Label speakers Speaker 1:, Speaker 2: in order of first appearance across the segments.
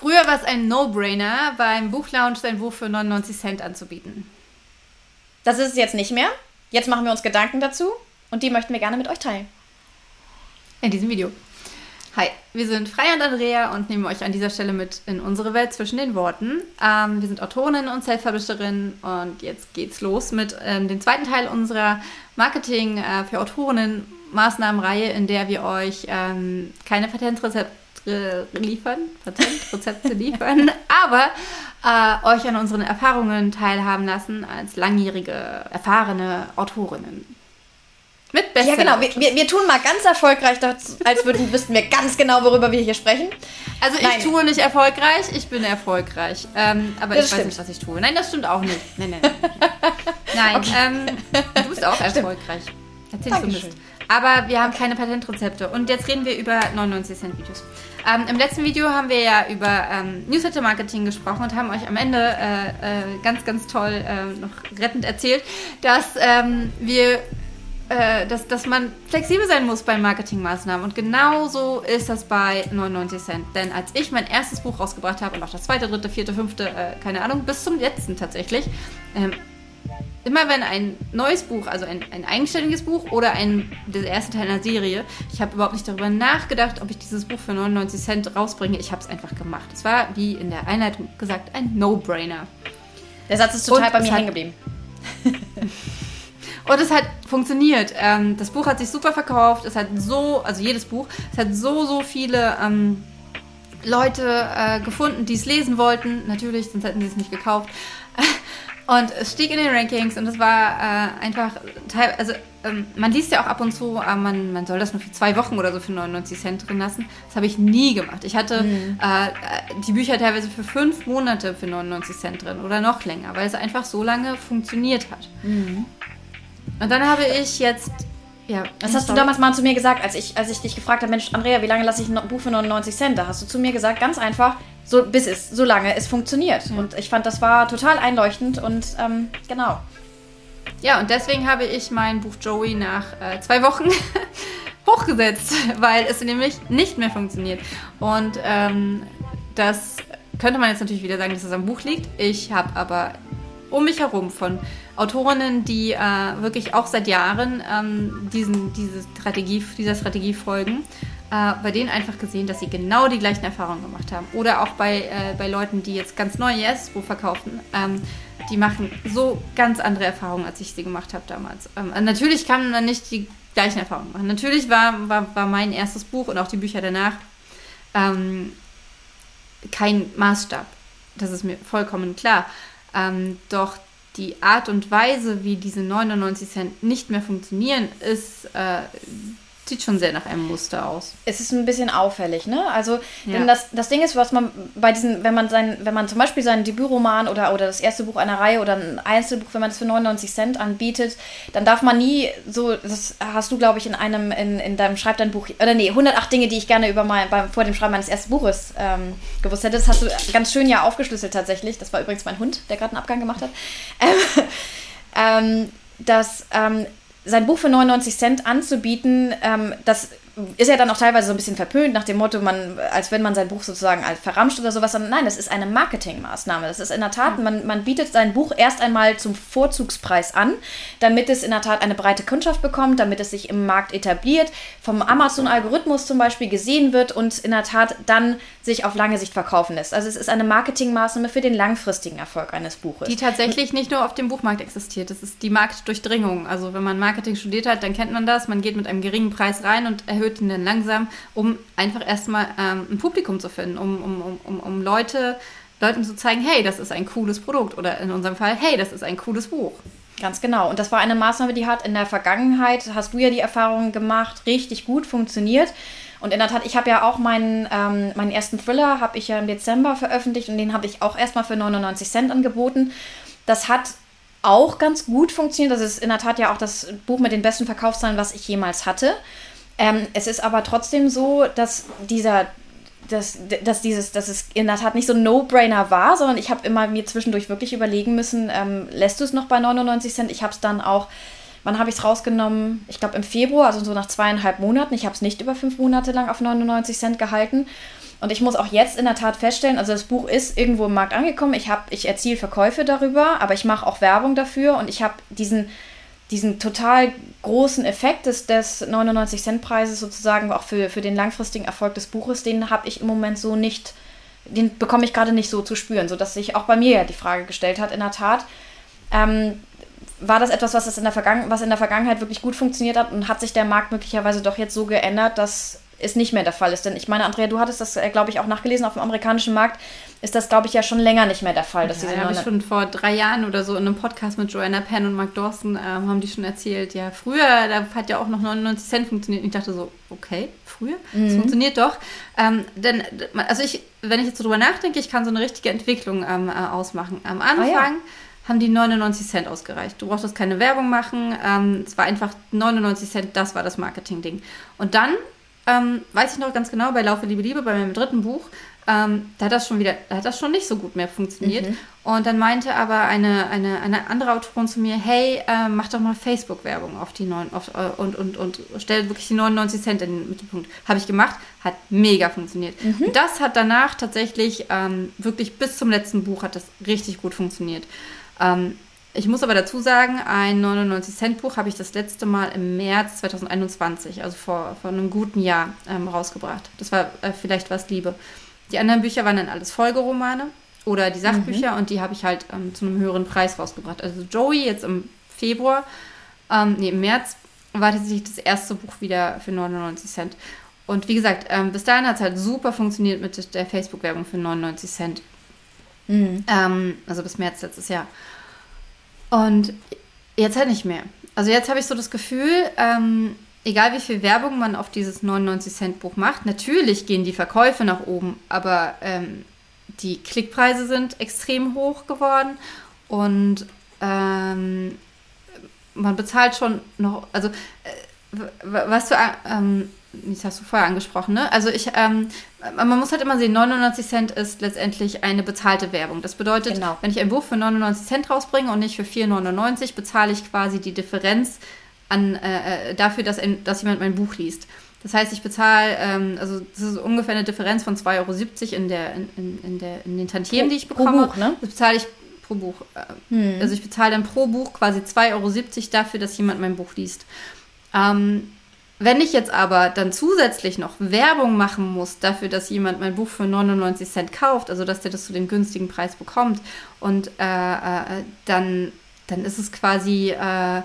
Speaker 1: Früher war es ein No-Brainer, beim Buchlounge sein Buch für 99 Cent anzubieten.
Speaker 2: Das ist es jetzt nicht mehr. Jetzt machen wir uns Gedanken dazu und die möchten wir gerne mit euch teilen.
Speaker 1: In diesem Video. Hi, wir sind Freya und Andrea und nehmen euch an dieser Stelle mit in unsere Welt zwischen den Worten. Ähm, wir sind Autorinnen und Self-Publisherinnen und jetzt geht's los mit ähm, dem zweiten Teil unserer Marketing äh, für Autorinnen Maßnahmenreihe, in der wir euch ähm, keine Patentrezepte liefern, Patentrezepte liefern, aber äh, euch an unseren Erfahrungen teilhaben lassen als langjährige, erfahrene Autorinnen.
Speaker 2: Mit Bestseller. Ja, genau. Wir, wir, wir, tun mal ganz erfolgreich, als würden, wüssten wir ganz genau, worüber wir hier sprechen.
Speaker 1: Also ich nein. tue nicht erfolgreich, ich bin erfolgreich. Ähm, aber das ich stimmt. weiß nicht, was ich tue. Nein, das stimmt auch nicht. Nein, nein, nein. Nein, okay. ähm, du bist auch erfolgreich. Erzähl du Mist. Aber wir haben keine Patentrezepte. Und jetzt reden wir über 99 Cent Videos. Ähm, Im letzten Video haben wir ja über ähm, Newsletter-Marketing gesprochen und haben euch am Ende äh, äh, ganz, ganz toll äh, noch rettend erzählt, dass ähm, wir äh, dass, dass man flexibel sein muss bei Marketingmaßnahmen. Und genauso ist das bei 99 Cent. Denn als ich mein erstes Buch rausgebracht habe und auch das zweite, dritte, vierte, fünfte, äh, keine Ahnung, bis zum letzten tatsächlich, ähm, immer wenn ein neues Buch, also ein, ein eigenständiges Buch oder ein, der erste Teil einer Serie, ich habe überhaupt nicht darüber nachgedacht, ob ich dieses Buch für 99 Cent rausbringe. Ich habe es einfach gemacht. Es war, wie in der Einleitung gesagt, ein No-Brainer.
Speaker 2: Der Satz ist total und bei mir hängen geblieben.
Speaker 1: Und es hat funktioniert. Ähm, das Buch hat sich super verkauft. Es hat so, also jedes Buch, es hat so, so viele ähm, Leute äh, gefunden, die es lesen wollten. Natürlich, sonst hätten sie es nicht gekauft. Und es stieg in den Rankings und es war äh, einfach, also ähm, man liest ja auch ab und zu, äh, man, man soll das nur für zwei Wochen oder so für 99 Cent drin lassen. Das habe ich nie gemacht. Ich hatte mhm. äh, die Bücher teilweise für fünf Monate für 99 Cent drin oder noch länger, weil es einfach so lange funktioniert hat. Mhm. Und dann habe ich jetzt. Ja,
Speaker 2: das hast du damals mal zu mir gesagt, als ich, als ich dich gefragt habe, Mensch, Andrea, wie lange lasse ich ein Buch für 99 Cent? Da hast du zu mir gesagt, ganz einfach, so bis es, so lange es funktioniert. Ja. Und ich fand, das war total einleuchtend und ähm, genau.
Speaker 1: Ja, und deswegen habe ich mein Buch Joey nach äh, zwei Wochen hochgesetzt, weil es nämlich nicht mehr funktioniert. Und ähm, das könnte man jetzt natürlich wieder sagen, dass es am Buch liegt. Ich habe aber um mich herum von Autorinnen, die äh, wirklich auch seit Jahren ähm, diesen, diese Strategie, dieser Strategie folgen, äh, bei denen einfach gesehen, dass sie genau die gleichen Erfahrungen gemacht haben. Oder auch bei, äh, bei Leuten, die jetzt ganz neu Buch verkaufen. Ähm, die machen so ganz andere Erfahrungen, als ich sie gemacht habe damals. Ähm, natürlich kann man nicht die gleichen Erfahrungen machen. Natürlich war, war, war mein erstes Buch und auch die Bücher danach ähm, kein Maßstab. Das ist mir vollkommen klar. Ähm, doch die Art und Weise, wie diese 99 Cent nicht mehr funktionieren, ist äh, sieht schon sehr nach einem Muster aus.
Speaker 2: Es ist ein bisschen auffällig, ne? Also, ja. denn das, das Ding ist, was man bei diesen, wenn man sein, wenn man zum Beispiel seinen Debütroman oder, oder das erste Buch einer Reihe oder ein Einzelbuch, wenn man das für 99 Cent anbietet, dann darf man nie so, das hast du, glaube ich, in einem, in, in deinem Schreib dein Buch, oder nee, 108 Dinge, die ich gerne über mein, beim, vor dem Schreiben meines ersten Buches ähm, gewusst hätte. Das hast du ganz schön ja aufgeschlüsselt tatsächlich. Das war übrigens mein Hund, der gerade einen Abgang gemacht hat. Ähm, ähm, dass ähm, sein Buch für 99 Cent anzubieten, ähm, das ist ja dann auch teilweise so ein bisschen verpönt nach dem Motto, man, als wenn man sein Buch sozusagen als verramscht oder sowas. Nein, das ist eine Marketingmaßnahme. Das ist in der Tat, man, man bietet sein Buch erst einmal zum Vorzugspreis an, damit es in der Tat eine breite Kundschaft bekommt, damit es sich im Markt etabliert, vom Amazon-Algorithmus zum Beispiel gesehen wird und in der Tat dann sich auf lange Sicht verkaufen lässt. Also es ist eine Marketingmaßnahme für den langfristigen Erfolg eines Buches.
Speaker 1: Die tatsächlich nicht nur auf dem Buchmarkt existiert. Das ist die Marktdurchdringung. Also wenn man Marketing studiert hat, dann kennt man das. Man geht mit einem geringen Preis rein und erhöht erhöht ihn dann langsam, um einfach erstmal ähm, ein Publikum zu finden, um, um, um, um Leute, Leuten zu zeigen, hey, das ist ein cooles Produkt oder in unserem Fall, hey, das ist ein cooles Buch.
Speaker 2: Ganz genau. Und das war eine Maßnahme, die hat in der Vergangenheit, hast du ja die Erfahrung gemacht, richtig gut funktioniert. Und in der Tat, ich habe ja auch meinen, ähm, meinen ersten Thriller, habe ich ja im Dezember veröffentlicht und den habe ich auch erstmal für 99 Cent angeboten. Das hat auch ganz gut funktioniert. Das ist in der Tat ja auch das Buch mit den besten Verkaufszahlen, was ich jemals hatte. Ähm, es ist aber trotzdem so, dass dieser dass, dass, dieses, dass es in der Tat nicht so ein No-Brainer war, sondern ich habe immer mir zwischendurch wirklich überlegen müssen, ähm, lässt du es noch bei 99 Cent? Ich habe es dann auch, wann habe ich es rausgenommen? Ich glaube im Februar, also so nach zweieinhalb Monaten. Ich habe es nicht über fünf Monate lang auf 99 Cent gehalten. Und ich muss auch jetzt in der Tat feststellen, also das Buch ist irgendwo im Markt angekommen. Ich, ich erziele Verkäufe darüber, aber ich mache auch Werbung dafür und ich habe diesen, diesen total großen Effekt des, des 99-Cent-Preises sozusagen auch für, für den langfristigen Erfolg des Buches, den habe ich im Moment so nicht, den bekomme ich gerade nicht so zu spüren, sodass sich auch bei mir ja die Frage gestellt hat, in der Tat, ähm, war das etwas, was, in der was in der Vergangenheit wirklich gut funktioniert hat? Und hat sich der Markt möglicherweise doch jetzt so geändert, dass es nicht mehr der Fall ist. Denn ich meine, Andrea, du hattest das, äh, glaube ich, auch nachgelesen auf dem amerikanischen Markt, ist das, glaube ich, ja schon länger nicht mehr der Fall. Dass
Speaker 1: ja, diese habe ich schon vor drei Jahren oder so in einem Podcast mit Joanna Penn und Mark Dawson ähm, haben die schon erzählt, ja, früher, da hat ja auch noch 99 Cent funktioniert. Und ich dachte so, okay, früher? Mhm. Das funktioniert doch. Ähm, denn, also ich, wenn ich jetzt so drüber nachdenke, ich kann so eine richtige Entwicklung ähm, äh, ausmachen. Am Anfang... Ah, ja haben die 99 Cent ausgereicht. Du brauchtest keine Werbung machen. Ähm, es war einfach 99 Cent, das war das Marketing-Ding. Und dann, ähm, weiß ich noch ganz genau, bei Laufe Liebe Liebe, bei meinem dritten Buch, ähm, da hat das schon wieder, da hat das schon nicht so gut mehr funktioniert. Mhm. Und dann meinte aber eine, eine, eine andere Autorin zu mir, hey, äh, mach doch mal Facebook-Werbung auf die neun, auf, äh, und, und, und stell wirklich die 99 Cent in den Mittelpunkt. Habe ich gemacht, hat mega funktioniert. Mhm. Und das hat danach tatsächlich ähm, wirklich bis zum letzten Buch hat das richtig gut funktioniert. Ähm, ich muss aber dazu sagen, ein 99-Cent-Buch habe ich das letzte Mal im März 2021, also vor, vor einem guten Jahr, ähm, rausgebracht. Das war äh, vielleicht was Liebe. Die anderen Bücher waren dann alles Folgeromane oder die Sachbücher mhm. und die habe ich halt ähm, zu einem höheren Preis rausgebracht. Also Joey jetzt im Februar, ähm, nee, im März war tatsächlich das erste Buch wieder für 99 Cent. Und wie gesagt, ähm, bis dahin hat es halt super funktioniert mit der Facebook-Werbung für 99 Cent. Mhm. Ähm, also bis März letztes Jahr. Und jetzt halt nicht mehr. Also jetzt habe ich so das Gefühl, ähm, egal wie viel Werbung man auf dieses 99-Cent-Buch macht, natürlich gehen die Verkäufe nach oben, aber ähm, die Klickpreise sind extrem hoch geworden und ähm, man bezahlt schon noch, also äh, was du, ähm, das hast du vorher angesprochen, ne? Also ich, ähm, man muss halt immer sehen, 99 Cent ist letztendlich eine bezahlte Werbung. Das bedeutet, genau. wenn ich ein Buch für 99 Cent rausbringe und nicht für 4,99, bezahle ich quasi die Differenz an, äh, dafür, dass, ein, dass jemand mein Buch liest. Das heißt, ich bezahle, ähm, also das ist ungefähr eine Differenz von 2,70 Euro in, der, in, in, der, in den Tantiemen, die ich bekomme. Pro Buch, ne? Das bezahle ich pro Buch. Hm. Also ich bezahle dann pro Buch quasi 2,70 Euro dafür, dass jemand mein Buch liest. Ähm, wenn ich jetzt aber dann zusätzlich noch Werbung machen muss dafür, dass jemand mein Buch für 99 Cent kauft, also dass der das zu dem günstigen Preis bekommt, und äh, äh, dann, dann ist es quasi, äh,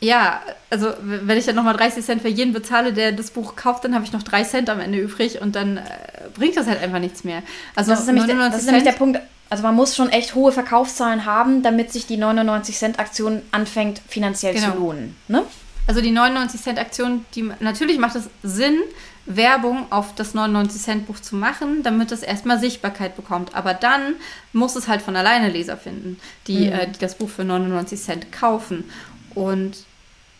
Speaker 1: ja, also wenn ich dann nochmal 30 Cent für jeden bezahle, der das Buch kauft, dann habe ich noch 3 Cent am Ende übrig und dann äh, bringt das halt einfach nichts mehr. Also
Speaker 2: das ist, nämlich der, das ist nämlich der Punkt, also man muss schon echt hohe Verkaufszahlen haben, damit sich die 99 Cent Aktion anfängt finanziell genau. zu lohnen. Ne?
Speaker 1: Also die 99 Cent Aktion, die natürlich macht es Sinn, Werbung auf das 99 Cent Buch zu machen, damit es erstmal Sichtbarkeit bekommt. Aber dann muss es halt von alleine Leser finden, die, mhm. äh, die das Buch für 99 Cent kaufen. Und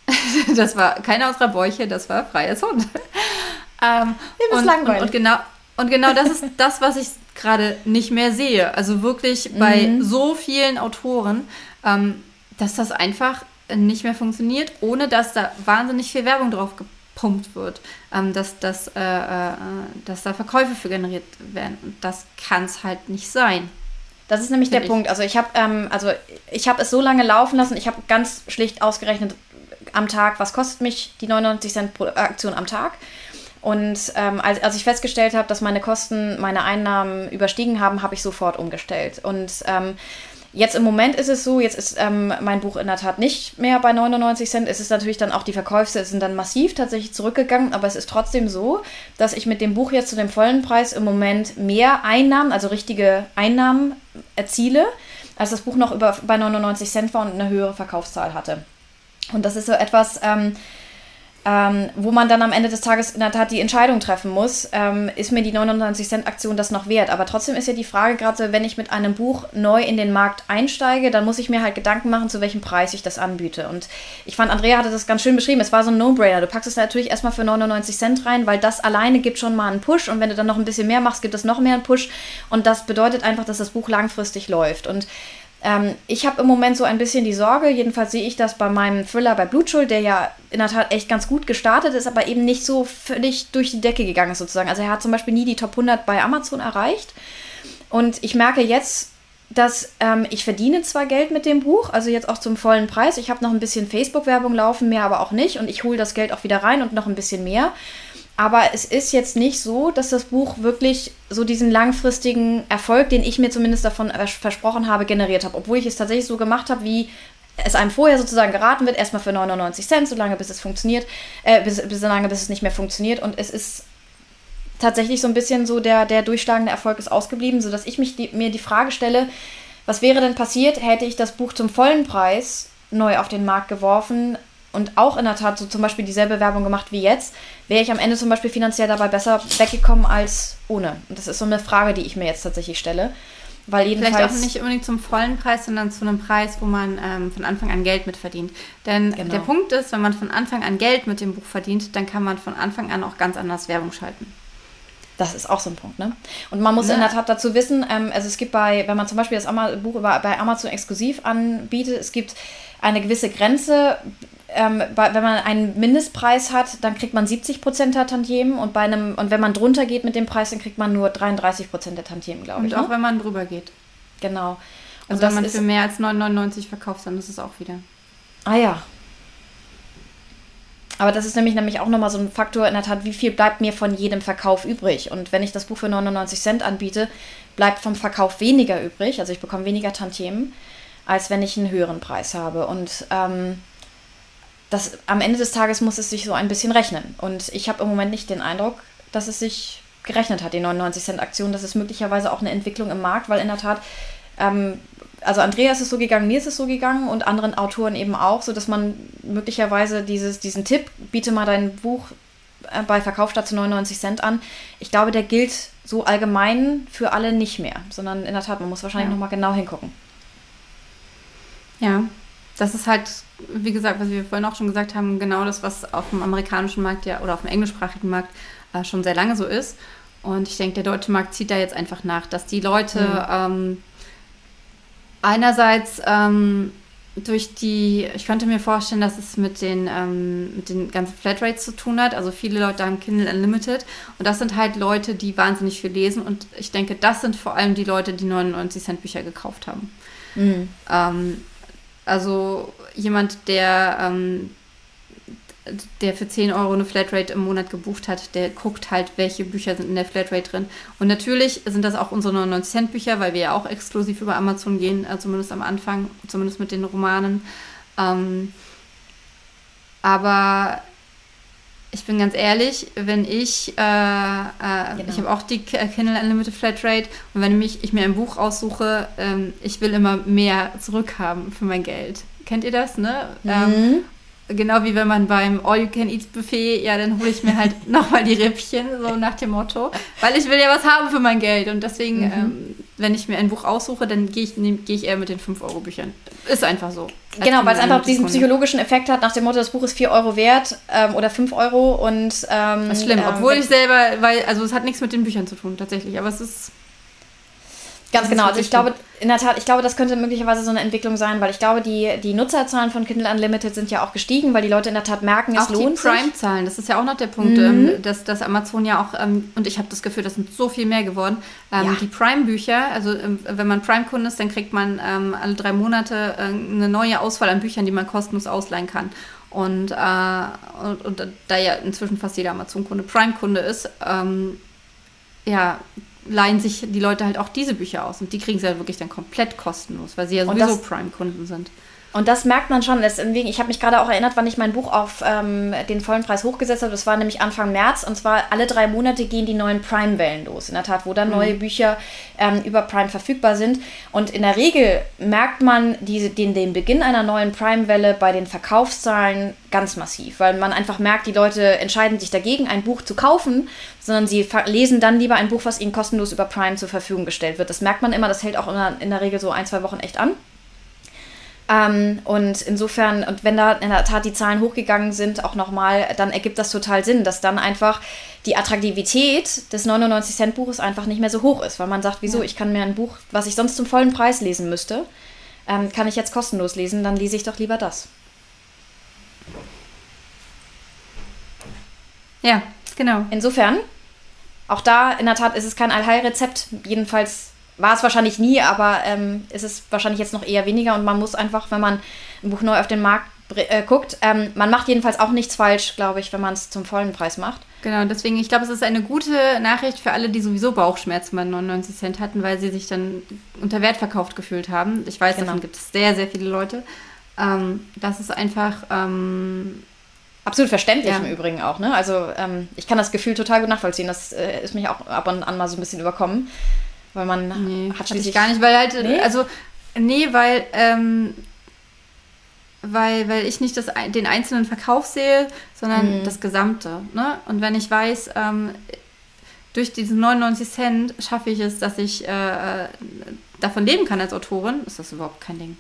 Speaker 1: das war keiner unserer Bäuche, das war freies Hund. ähm, und, langweilig. Und, und, genau, und genau das ist das, was ich gerade nicht mehr sehe. Also wirklich bei mhm. so vielen Autoren, ähm, dass das einfach nicht mehr funktioniert, ohne dass da wahnsinnig viel Werbung drauf gepumpt wird, ähm, dass, dass, äh, äh, dass da Verkäufe für generiert werden. Und das kann es halt nicht sein.
Speaker 2: Das ist nämlich der ich. Punkt. Also ich habe ähm, also ich es so lange laufen lassen. Ich habe ganz schlicht ausgerechnet am Tag, was kostet mich die 99 Cent pro Aktion am Tag. Und ähm, als, als ich festgestellt habe, dass meine Kosten meine Einnahmen überstiegen haben, habe ich sofort umgestellt. Und ähm, Jetzt im Moment ist es so, jetzt ist ähm, mein Buch in der Tat nicht mehr bei 99 Cent. Es ist natürlich dann auch, die Verkäufe sind dann massiv tatsächlich zurückgegangen, aber es ist trotzdem so, dass ich mit dem Buch jetzt zu dem vollen Preis im Moment mehr Einnahmen, also richtige Einnahmen erziele, als das Buch noch über, bei 99 Cent war und eine höhere Verkaufszahl hatte. Und das ist so etwas, ähm, ähm, wo man dann am Ende des Tages in der Tat die Entscheidung treffen muss, ähm, ist mir die 99 Cent Aktion das noch wert? Aber trotzdem ist ja die Frage gerade, wenn ich mit einem Buch neu in den Markt einsteige, dann muss ich mir halt Gedanken machen, zu welchem Preis ich das anbiete. Und ich fand, Andrea hatte das ganz schön beschrieben. Es war so ein No-Brainer. Du packst es natürlich erstmal für 99 Cent rein, weil das alleine gibt schon mal einen Push. Und wenn du dann noch ein bisschen mehr machst, gibt es noch mehr einen Push. Und das bedeutet einfach, dass das Buch langfristig läuft. Und Ähm, ich habe im Moment so ein bisschen die Sorge, jedenfalls sehe ich das bei meinem Thriller bei Blutschuld, der ja in der Tat echt ganz gut gestartet ist, aber eben nicht so völlig durch die Decke gegangen ist sozusagen. Also er hat zum Beispiel nie die Top 100 bei Amazon erreicht. Und ich merke jetzt, dass ähm, ich verdiene zwar Geld mit dem Buch, also jetzt auch zum vollen Preis. Ich habe noch ein bisschen Facebook-Werbung laufen, mehr aber auch nicht. Und ich hole das Geld auch wieder rein und noch ein bisschen mehr. Aber es ist jetzt nicht so, dass das Buch wirklich so diesen langfristigen Erfolg, den ich mir zumindest davon versprochen habe, generiert habe. Obwohl ich es tatsächlich so gemacht habe, wie es einem vorher sozusagen geraten wird, erstmal für 99 Cent, solange bis es funktioniert, äh, bis, solange bis es nicht mehr funktioniert. Und es ist tatsächlich so ein bisschen so der, der durchschlagende Erfolg ist ausgeblieben, sodass ich mich die, mir die Frage stelle, was wäre denn passiert, hätte ich das Buch zum vollen Preis neu auf den Markt geworfen, und auch in der Tat so zum Beispiel dieselbe Werbung gemacht wie jetzt, wäre ich am Ende zum Beispiel finanziell dabei besser weggekommen als ohne. Und das ist so eine Frage, die ich mir jetzt tatsächlich stelle. Weil jedenfalls
Speaker 1: Vielleicht auch nicht unbedingt zum vollen Preis, sondern zu einem Preis, wo man ähm, von Anfang an Geld mit verdient. Denn genau. der Punkt ist, wenn man von Anfang an Geld mit dem Buch verdient, dann kann man von Anfang an auch ganz anders Werbung schalten.
Speaker 2: Das ist auch so ein Punkt, ne? Und man muss ja. in der Tat dazu wissen, ähm, also es gibt bei, wenn man zum Beispiel das Buch über, bei Amazon exklusiv anbietet, es gibt eine gewisse Grenze, ähm, bei, wenn man einen Mindestpreis hat, dann kriegt man 70 Prozent der Tantiemen und bei einem und wenn man drunter geht mit dem Preis, dann kriegt man nur 33 Prozent der Tantiemen, glaube ich.
Speaker 1: Und auch ne? wenn man drüber geht.
Speaker 2: Genau.
Speaker 1: Also wenn man für mehr als 9,99 verkauft, dann ist es auch wieder.
Speaker 2: Ah ja. Aber das ist nämlich nämlich auch nochmal so ein Faktor in der Tat, wie viel bleibt mir von jedem Verkauf übrig? Und wenn ich das Buch für 99 Cent anbiete, bleibt vom Verkauf weniger übrig, also ich bekomme weniger Tantiemen, als wenn ich einen höheren Preis habe. Und ähm, das, am Ende des Tages muss es sich so ein bisschen rechnen. Und ich habe im Moment nicht den Eindruck, dass es sich gerechnet hat, die 99 Cent Aktion. Das ist möglicherweise auch eine Entwicklung im Markt, weil in der Tat, ähm, also Andrea ist es so gegangen, mir ist es so gegangen und anderen Autoren eben auch, so dass man möglicherweise dieses, diesen Tipp, biete mal dein Buch äh, bei Verkauf statt zu 99 Cent an. Ich glaube, der gilt so allgemein für alle nicht mehr, sondern in der Tat, man muss wahrscheinlich ja. nochmal genau hingucken.
Speaker 1: Ja, das ist halt, wie gesagt, was wir vorhin auch schon gesagt haben, genau das, was auf dem amerikanischen Markt ja oder auf dem englischsprachigen Markt äh, schon sehr lange so ist. Und ich denke, der deutsche Markt zieht da jetzt einfach nach, dass die Leute mhm. ähm, einerseits ähm, durch die, ich könnte mir vorstellen, dass es mit den, ähm, mit den ganzen Flatrates zu tun hat. Also viele Leute haben Kindle Unlimited und das sind halt Leute, die wahnsinnig viel lesen und ich denke, das sind vor allem die Leute, die 99 Cent Bücher gekauft haben. Mhm. Also jemand, der, ähm, der für 10 Euro eine Flatrate im Monat gebucht hat, der guckt halt, welche Bücher sind in der Flatrate drin. Und natürlich sind das auch unsere 99 Cent Bücher, weil wir ja auch exklusiv über Amazon gehen, äh, zumindest am Anfang, zumindest mit den Romanen. Ähm, aber ich bin ganz ehrlich, wenn ich, äh, äh, genau. ich habe auch die Kindle Unlimited Flatrate und wenn mich, ich mir ein Buch aussuche, ähm, ich will immer mehr zurückhaben für mein Geld. Kennt ihr das, ne? Mhm. Ähm, genau wie wenn man beim All-You-Can-Eat-Buffet, ja, dann hole ich mir halt nochmal die Rippchen, so nach dem Motto. Weil ich will ja was haben für mein Geld. Und deswegen, mhm. ähm, wenn ich mir ein Buch aussuche, dann gehe ich, geh ich eher mit den 5-Euro-Büchern. Ist einfach so.
Speaker 2: Genau, weil es einfach diesen Kunde. psychologischen Effekt hat, nach dem Motto, das Buch ist 4 Euro wert ähm, oder 5 Euro und. Ähm,
Speaker 1: das ist schlimm, ähm, obwohl ich selber, weil, also es hat nichts mit den Büchern zu tun, tatsächlich, aber es ist.
Speaker 2: Ganz genau. Also ich glaube, in der Tat, ich glaube, das könnte möglicherweise so eine Entwicklung sein, weil ich glaube, die, die Nutzerzahlen von Kindle Unlimited sind ja auch gestiegen, weil die Leute in der Tat merken, es auch lohnt
Speaker 1: die Prime-Zahlen, das ist ja auch noch der Punkt, mhm. ähm, dass, dass Amazon ja auch, ähm, und ich habe das Gefühl, das sind so viel mehr geworden, ähm, ja. die Prime-Bücher, also wenn man Prime-Kunde ist, dann kriegt man alle drei Monate äh, eine neue Auswahl an Büchern, die man kostenlos ausleihen kann. Und, äh, und, und, da ja inzwischen fast jeder Amazon-Kunde Prime-Kunde ist, ja, leihen sich die Leute halt auch diese Bücher aus und die kriegen sie halt wirklich dann komplett kostenlos, weil sie ja sowieso Prime-Kunden sind.
Speaker 2: Und das merkt man schon. Deswegen, ich habe mich gerade auch erinnert, wann ich mein Buch auf ähm, den vollen Preis hochgesetzt habe. Das war nämlich Anfang März. Und zwar alle drei Monate gehen die neuen Prime-Wellen los. In der Tat, wo dann mhm. neue Bücher ähm, über Prime verfügbar sind. Und in der Regel merkt man diese, den, den Beginn einer neuen Prime-Welle bei den Verkaufszahlen ganz massiv. Weil man einfach merkt, die Leute entscheiden sich dagegen, ein Buch zu kaufen, sondern sie lesen dann lieber ein Buch, was ihnen kostenlos über Prime zur Verfügung gestellt wird. Das merkt man immer. Das hält auch in der, in der Regel so ein, zwei Wochen echt an. Ähm, und insofern, und wenn da in der Tat die Zahlen hochgegangen sind, auch nochmal, dann ergibt das total Sinn, dass dann einfach die Attraktivität des 99-Cent-Buches einfach nicht mehr so hoch ist, weil man sagt, wieso, ja. ich kann mir ein Buch, was ich sonst zum vollen Preis lesen müsste, ähm, kann ich jetzt kostenlos lesen, dann lese ich doch lieber das.
Speaker 1: Ja, genau.
Speaker 2: Insofern, auch da in der Tat ist es kein Allheilrezept. Jedenfalls war es wahrscheinlich nie, aber ähm, ist es wahrscheinlich jetzt noch eher weniger und man muss einfach, wenn man ein Buch neu auf den Markt äh, guckt, ähm, man macht jedenfalls auch nichts falsch, glaube ich, wenn man es zum vollen Preis macht.
Speaker 1: Genau, deswegen, ich glaube, es ist eine gute Nachricht für alle, die sowieso Bauchschmerzen bei 99 Cent hatten, weil sie sich dann unter Wert verkauft gefühlt haben. Ich weiß, genau. davon gibt es sehr, sehr viele Leute. Ähm, das ist einfach. Ähm,
Speaker 2: Absolut verständlich ja. im Übrigen auch, ne? Also ähm, ich kann das Gefühl total gut nachvollziehen. Das äh, ist mich auch ab und an mal so ein bisschen überkommen. Weil man
Speaker 1: nee, hat schließlich... gar nicht, weil halt, nee? also, nee, weil, ähm, weil, weil ich nicht das, den einzelnen Verkauf sehe, sondern mhm. das Gesamte. Ne? Und wenn ich weiß, ähm, durch diese 99 Cent schaffe ich es, dass ich äh, äh, davon leben kann als Autorin, ist das überhaupt kein Ding.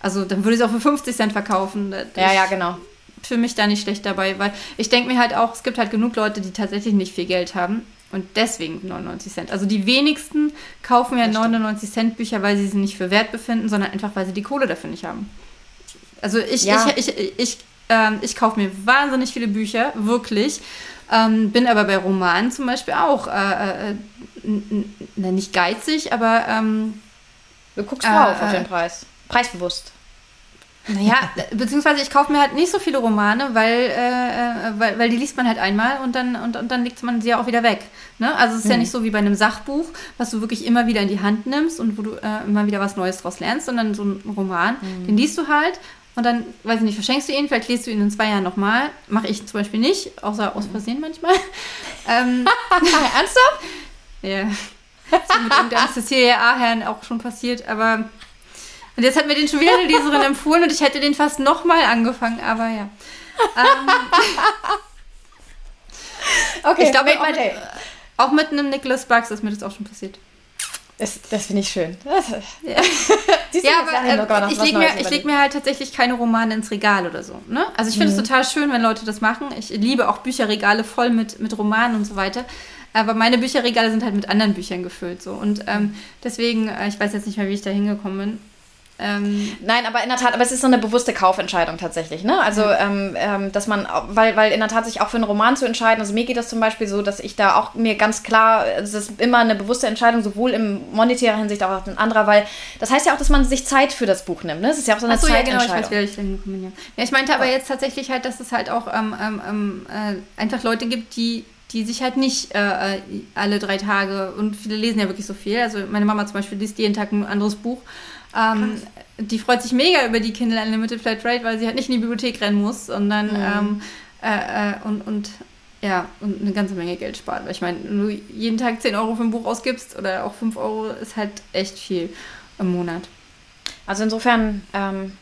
Speaker 1: Also dann würde ich es auch für 50 Cent verkaufen.
Speaker 2: Ja, ja, genau.
Speaker 1: Für mich da nicht schlecht dabei, weil ich denke mir halt auch, es gibt halt genug Leute, die tatsächlich nicht viel Geld haben und deswegen 99 Cent. Also die wenigsten kaufen ja 99 Cent Bücher, weil sie sie nicht für wert befinden, sondern einfach, weil sie die Kohle dafür nicht haben. Also ich, ja. ich, ich, ich, ähm, ich kaufe mir wahnsinnig viele Bücher, wirklich. Ähm, bin aber bei Romanen zum Beispiel auch äh, äh, nicht geizig, aber ähm,
Speaker 2: du guckst drauf äh, auf den Preis. Preisbewusst.
Speaker 1: Naja, beziehungsweise ich kaufe mir halt nicht so viele Romane, weil, äh, äh, weil, weil die liest man halt einmal und dann, und, und dann legt man sie ja auch wieder weg. Ne? Also es ist mhm. ja nicht so wie bei einem Sachbuch, was du wirklich immer wieder in die Hand nimmst und wo du äh, immer wieder was Neues draus lernst, sondern so ein Roman, mhm. den liest du halt und dann, weiß ich nicht, verschenkst du ihn, vielleicht liest du ihn in zwei Jahren nochmal. Mache ich zum Beispiel nicht, außer aus Versehen manchmal. ähm,
Speaker 2: Ernsthaft?
Speaker 1: ja. Das ist mit der Cecilia Ahern auch schon passiert, aber und jetzt hat mir den schon wieder eine Leserin empfohlen und ich hätte den fast nochmal angefangen, aber ja. Ähm, okay, ich glaube, auch, mit, auch mit einem Nicholas Sparks ist mir das auch schon passiert.
Speaker 2: Das, das finde ich schön. Das, ja,
Speaker 1: ja aber äh, ich lege mir, leg mir halt tatsächlich keine Romane ins Regal oder so. Ne? Also ich finde es mhm. total schön, wenn Leute das machen. Ich liebe auch Bücherregale voll mit, mit Romanen und so weiter. Aber meine Bücherregale sind halt mit anderen Büchern gefüllt. So. Und ähm, deswegen, äh, ich weiß jetzt nicht mehr, wie ich da hingekommen bin.
Speaker 2: Ähm, Nein, aber in der Tat, aber es ist so eine bewusste Kaufentscheidung tatsächlich, ne? Also, ähm, ähm, dass man, weil, weil in der Tat sich auch für einen Roman zu entscheiden, also mir geht das zum Beispiel so, dass ich da auch mir ganz klar, es ist immer eine bewusste Entscheidung, sowohl im monetärer Hinsicht auch in anderer, weil das heißt ja auch, dass man sich Zeit für das Buch nimmt, ne? Es ist ja auch so eine Ach so, Zeitentscheidung. Ja, genau, ich weiß, ich
Speaker 1: ja. Ich meinte aber jetzt tatsächlich halt, dass es halt auch ähm, ähm, ähm, äh, einfach Leute gibt, die die sich halt nicht äh, äh, alle drei Tage und viele lesen ja wirklich so viel. Also meine Mama zum Beispiel liest jeden Tag ein anderes Buch ähm, die freut sich mega über die Kindle Unlimited Flat Rate, weil sie halt nicht in die Bibliothek rennen muss, sondern mhm. ähm, äh, äh, und, und ja, und eine ganze Menge Geld spart. Weil ich meine, wenn du jeden Tag 10 Euro für ein Buch ausgibst oder auch 5 Euro, ist halt echt viel im Monat.
Speaker 2: Also insofern ähm,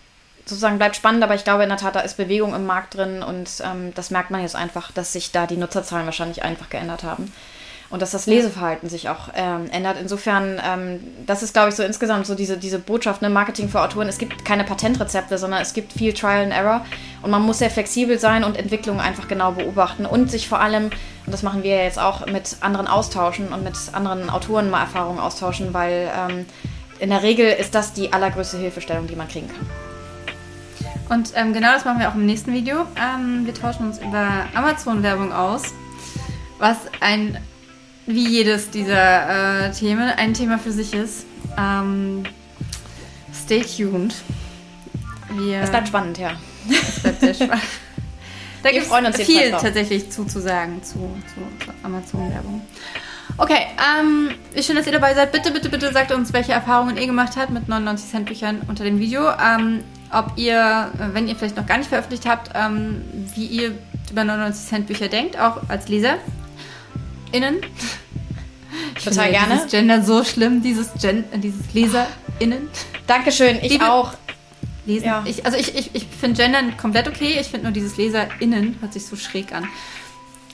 Speaker 2: sozusagen bleibt spannend, aber ich glaube in der Tat, da ist Bewegung im Markt drin und ähm, das merkt man jetzt einfach, dass sich da die Nutzerzahlen wahrscheinlich einfach geändert haben und dass das Leseverhalten sich auch ähm, ändert. Insofern, ähm, das ist, glaube ich, so insgesamt so diese, diese Botschaft, ne, Marketing für Autoren. Es gibt keine Patentrezepte, sondern es gibt viel Trial and Error und man muss sehr flexibel sein und Entwicklungen einfach genau beobachten und sich vor allem, und das machen wir jetzt auch, mit anderen austauschen und mit anderen Autoren mal Erfahrungen austauschen, weil ähm, in der Regel ist das die allergrößte Hilfestellung, die man kriegen kann.
Speaker 1: Und ähm, genau das machen wir auch im nächsten Video. Ähm, wir tauschen uns über Amazon-Werbung aus, was ein wie jedes dieser äh, Themen ein Thema für sich ist. Ähm, stay tuned.
Speaker 2: Wir, es bleibt spannend, ja.
Speaker 1: Es bleibt sehr spannend. Da gibt es viel tatsächlich zuzusagen zu, zu, zu Amazon-Werbung. Okay, ähm, schön, dass ihr dabei seid. Bitte, bitte, bitte sagt uns, welche Erfahrungen ihr gemacht habt mit 99 Cent Büchern unter dem Video. Ähm, ob ihr, wenn ihr vielleicht noch gar nicht veröffentlicht habt, ähm, wie ihr über 99 Cent Bücher denkt, auch als Leser innen. Ich Total finde gerne. Dieses Gender so schlimm, dieses, Gen dieses LeserInnen.
Speaker 2: Dankeschön, ich Liebe auch.
Speaker 1: Lesen. Ja. Ich, also ich, ich, ich finde Gendern komplett okay. Ich finde nur dieses LeserInnen hört sich so schräg an.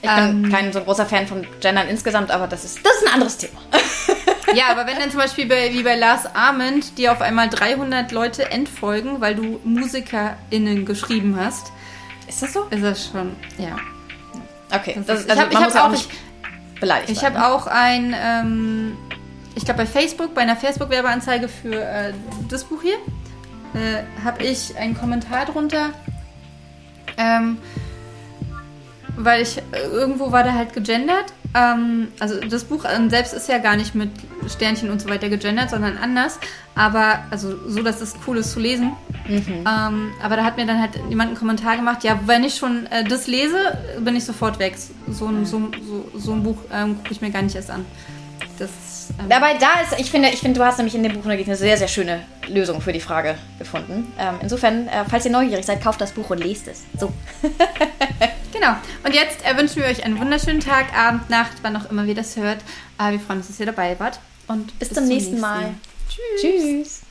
Speaker 2: Ich ähm, bin kein so großer Fan von Gendern insgesamt, aber das ist, das ist ein anderes Thema.
Speaker 1: ja, aber wenn dann zum Beispiel bei, wie bei Lars Arment dir auf einmal 300 Leute entfolgen, weil du MusikerInnen geschrieben hast.
Speaker 2: Ist das so?
Speaker 1: Ist das schon, ja.
Speaker 2: Okay,
Speaker 1: das, das, also ich habe hab auch, ich, beleidigt Ich habe auch ein, ähm, ich glaube bei Facebook, bei einer Facebook-Werbeanzeige für äh, das Buch hier, äh, habe ich einen Kommentar drunter. Ähm, weil ich irgendwo war da halt gegendert. Ähm, also das Buch selbst ist ja gar nicht mit Sternchen und so weiter gegendert, sondern anders. Aber also so, dass es cool ist zu lesen. Mhm. Ähm, aber da hat mir dann halt jemand einen Kommentar gemacht, ja, wenn ich schon äh, das lese, bin ich sofort weg. So ein, so, so, so ein Buch ähm, gucke ich mir gar nicht erst an.
Speaker 2: Das ähm Dabei da ist, ich finde, ich finde, du hast nämlich in dem Buch eine sehr, sehr schöne Lösung für die Frage gefunden. Ähm, insofern, äh, falls ihr neugierig seid, kauft das Buch und lest es. So.
Speaker 1: genau. Und jetzt äh, wünschen wir euch einen wunderschönen Tag, Abend, Nacht, wann auch immer ihr das hört. Äh, wir freuen uns, dass ihr dabei wart. Und
Speaker 2: bis, bis zum, nächsten, nächsten Mal. Tschüss. Tschüss.